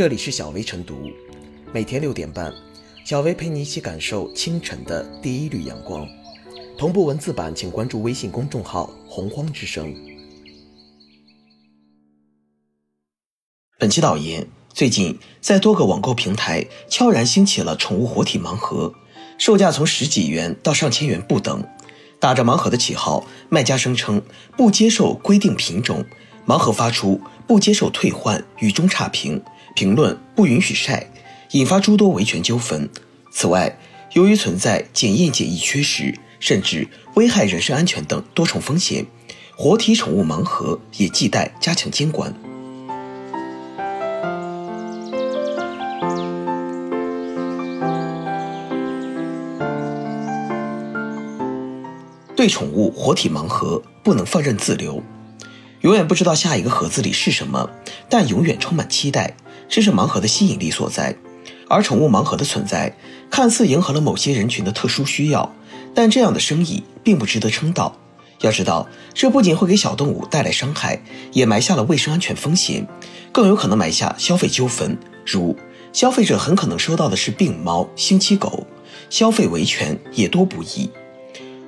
这里是小薇晨读，每天六点半，小薇陪你一起感受清晨的第一缕阳光。同步文字版，请关注微信公众号“洪荒之声”。本期导言：最近在多个网购平台悄然兴起了宠物活体盲盒，售价从十几元到上千元不等。打着盲盒的旗号，卖家声称不接受规定品种，盲盒发出不接受退换，与中差评，评论不允许晒，引发诸多维权纠纷。此外，由于存在检验检疫缺失。甚至危害人身安全等多重风险，活体宠物盲盒也亟待加强监管。对宠物活体盲盒不能放任自流，永远不知道下一个盒子里是什么，但永远充满期待，这是盲盒的吸引力所在。而宠物盲盒的存在，看似迎合了某些人群的特殊需要。但这样的生意并不值得称道。要知道，这不仅会给小动物带来伤害，也埋下了卫生安全风险，更有可能埋下消费纠纷，如消费者很可能收到的是病猫、星期狗，消费维权也多不易。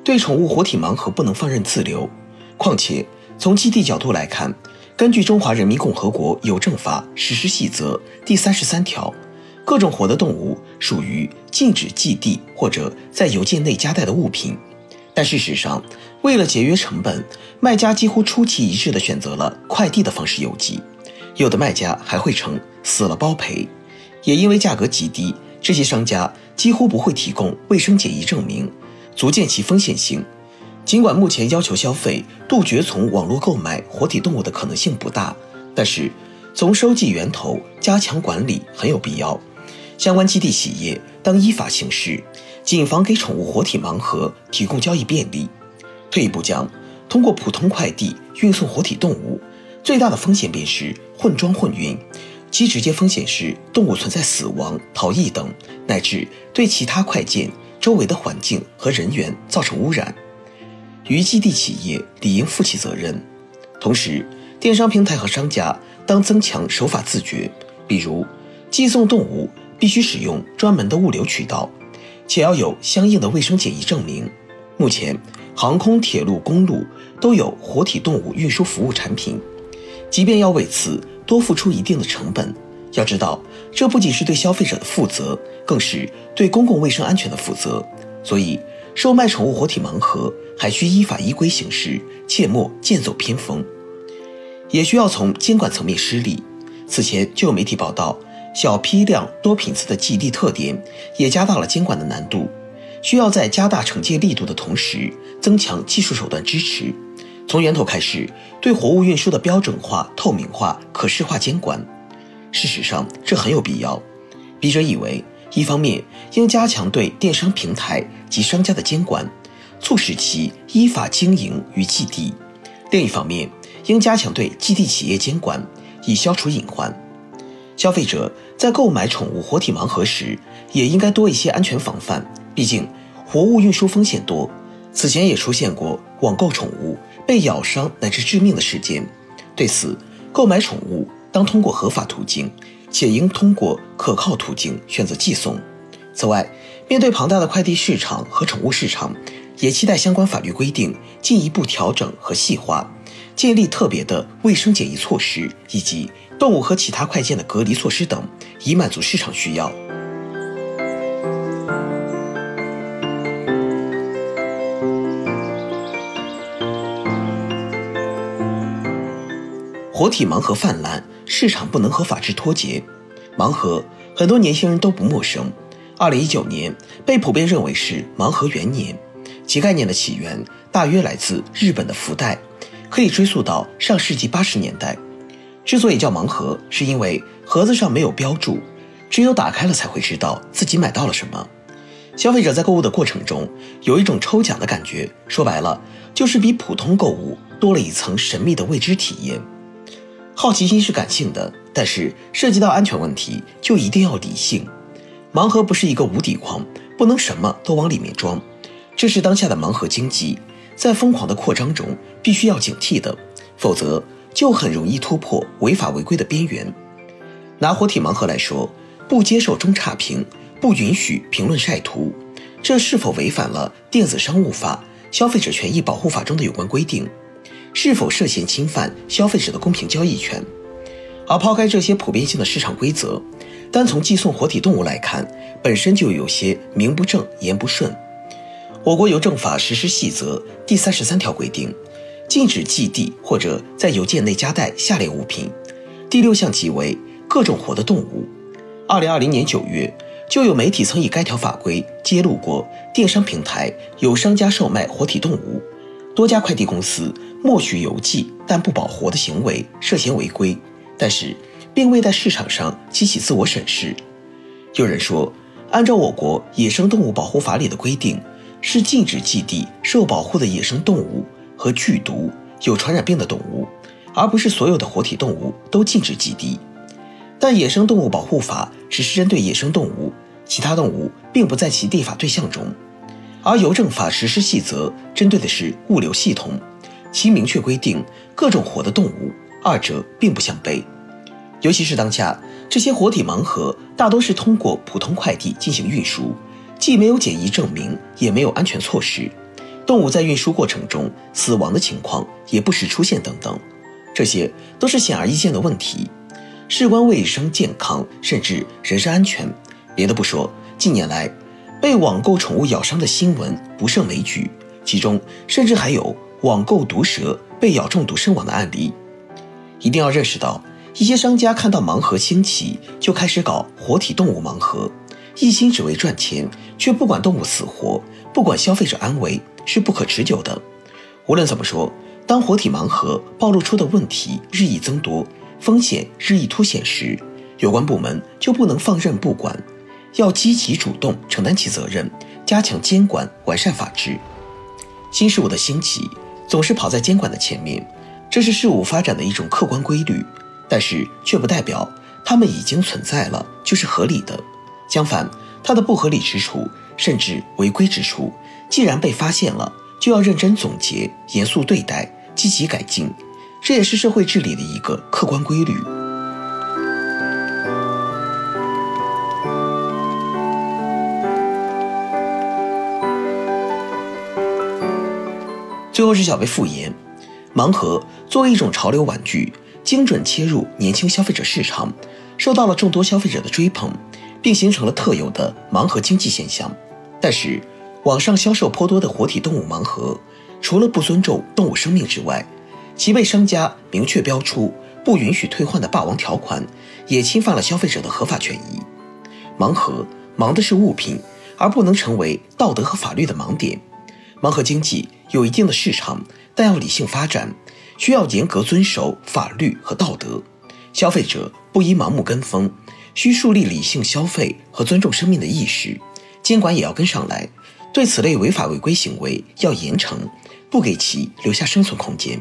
对宠物活体盲盒不能放任自流。况且，从基地角度来看，根据《中华人民共和国邮政法实施细则》第三十三条。各种活的动物属于禁止寄递或者在邮件内夹带的物品，但事实上，为了节约成本，卖家几乎出奇一致地选择了快递的方式邮寄，有的卖家还会称死了包赔。也因为价格极低，这些商家几乎不会提供卫生检疫证明，足见其风险性。尽管目前要求消费杜绝从网络购买活体动物的可能性不大，但是从收集源头加强管理很有必要。相关基地企业当依法行事，谨防给宠物活体盲盒提供交易便利。退一步讲，通过普通快递运送活体动物，最大的风险便是混装混运，其直接风险是动物存在死亡、逃逸等，乃至对其他快件、周围的环境和人员造成污染。于基地企业理应负起责任。同时，电商平台和商家当增强守法自觉，比如寄送动物。必须使用专门的物流渠道，且要有相应的卫生检疫证明。目前，航空、铁路、公路都有活体动物运输服务产品，即便要为此多付出一定的成本，要知道这不仅是对消费者的负责，更是对公共卫生安全的负责。所以，售卖宠物活体盲盒还需依法依规行事，切莫剑走偏锋。也需要从监管层面施力。此前就有媒体报道。小批量多品次的寄递特点也加大了监管的难度，需要在加大惩戒力度的同时，增强技术手段支持，从源头开始对活物运输的标准化、透明化、可视化监管。事实上，这很有必要。笔者以为，一方面应加强对电商平台及商家的监管，促使其依法经营与寄递；另一方面，应加强对寄递企业监管，以消除隐患。消费者在购买宠物活体盲盒时，也应该多一些安全防范。毕竟，活物运输风险多。此前也出现过网购宠物被咬伤乃至致命的事件。对此，购买宠物当通过合法途径，且应通过可靠途径选择寄送。此外，面对庞大的快递市场和宠物市场，也期待相关法律规定进一步调整和细化，建立特别的卫生检疫措施以及。动物和其他快件的隔离措施等，以满足市场需要。活体盲盒泛滥，市场不能和法治脱节。盲盒很多年轻人都不陌生。二零一九年被普遍认为是盲盒元年，其概念的起源大约来自日本的福袋，可以追溯到上世纪八十年代。之所以叫盲盒，是因为盒子上没有标注，只有打开了才会知道自己买到了什么。消费者在购物的过程中有一种抽奖的感觉，说白了就是比普通购物多了一层神秘的未知体验。好奇心是感性的，但是涉及到安全问题就一定要理性。盲盒不是一个无底筐，不能什么都往里面装。这是当下的盲盒经济在疯狂的扩张中必须要警惕的，否则。就很容易突破违法违规的边缘。拿活体盲盒来说，不接受中差评，不允许评论晒图，这是否违反了电子商务法、消费者权益保护法中的有关规定？是否涉嫌侵犯消费者的公平交易权？而抛开这些普遍性的市场规则，单从寄送活体动物来看，本身就有些名不正言不顺。我国邮政法实施细则第三十三条规定，禁止寄递或者在邮件内夹带下列物品。第六项即为各种活的动物。二零二零年九月，就有媒体曾以该条法规揭露过电商平台有商家售卖活体动物，多家快递公司默许邮寄但不保活的行为涉嫌违规。但是，并未在市场上激起自我审视。有人说，按照我国《野生动物保护法》里的规定，是禁止寄递受保护的野生动物和剧毒、有传染病的动物，而不是所有的活体动物都禁止寄递。但《野生动物保护法》只是针对野生动物，其他动物并不在其立法对象中。而邮政法实施细则针对的是物流系统，其明确规定各种活的动物。二者并不相悖，尤其是当下这些活体盲盒大多是通过普通快递进行运输，既没有检疫证明，也没有安全措施，动物在运输过程中死亡的情况也不时出现等等，这些都是显而易见的问题，事关卫生健康甚至人身安全。别的不说，近年来被网购宠物咬伤的新闻不胜枚举，其中甚至还有网购毒蛇被咬中毒身亡的案例。一定要认识到，一些商家看到盲盒兴起，就开始搞活体动物盲盒，一心只为赚钱，却不管动物死活，不管消费者安危，是不可持久的。无论怎么说，当活体盲盒暴露出的问题日益增多，风险日益凸显时，有关部门就不能放任不管，要积极主动承担起责任，加强监管，完善法制。新事物的兴起，总是跑在监管的前面。这是事物发展的一种客观规律，但是却不代表它们已经存在了就是合理的。相反，它的不合理之处，甚至违规之处，既然被发现了，就要认真总结、严肃对待、积极改进。这也是社会治理的一个客观规律。最后是小贝复言。盲盒作为一种潮流玩具，精准切入年轻消费者市场，受到了众多消费者的追捧，并形成了特有的盲盒经济现象。但是，网上销售颇多的活体动物盲盒，除了不尊重动物生命之外，其被商家明确标出不允许退换的霸王条款，也侵犯了消费者的合法权益。盲盒盲的是物品，而不能成为道德和法律的盲点。盲盒经济有一定的市场。但要理性发展，需要严格遵守法律和道德。消费者不宜盲目跟风，需树立理性消费和尊重生命的意识。监管也要跟上来，对此类违法违规行为要严惩，不给其留下生存空间。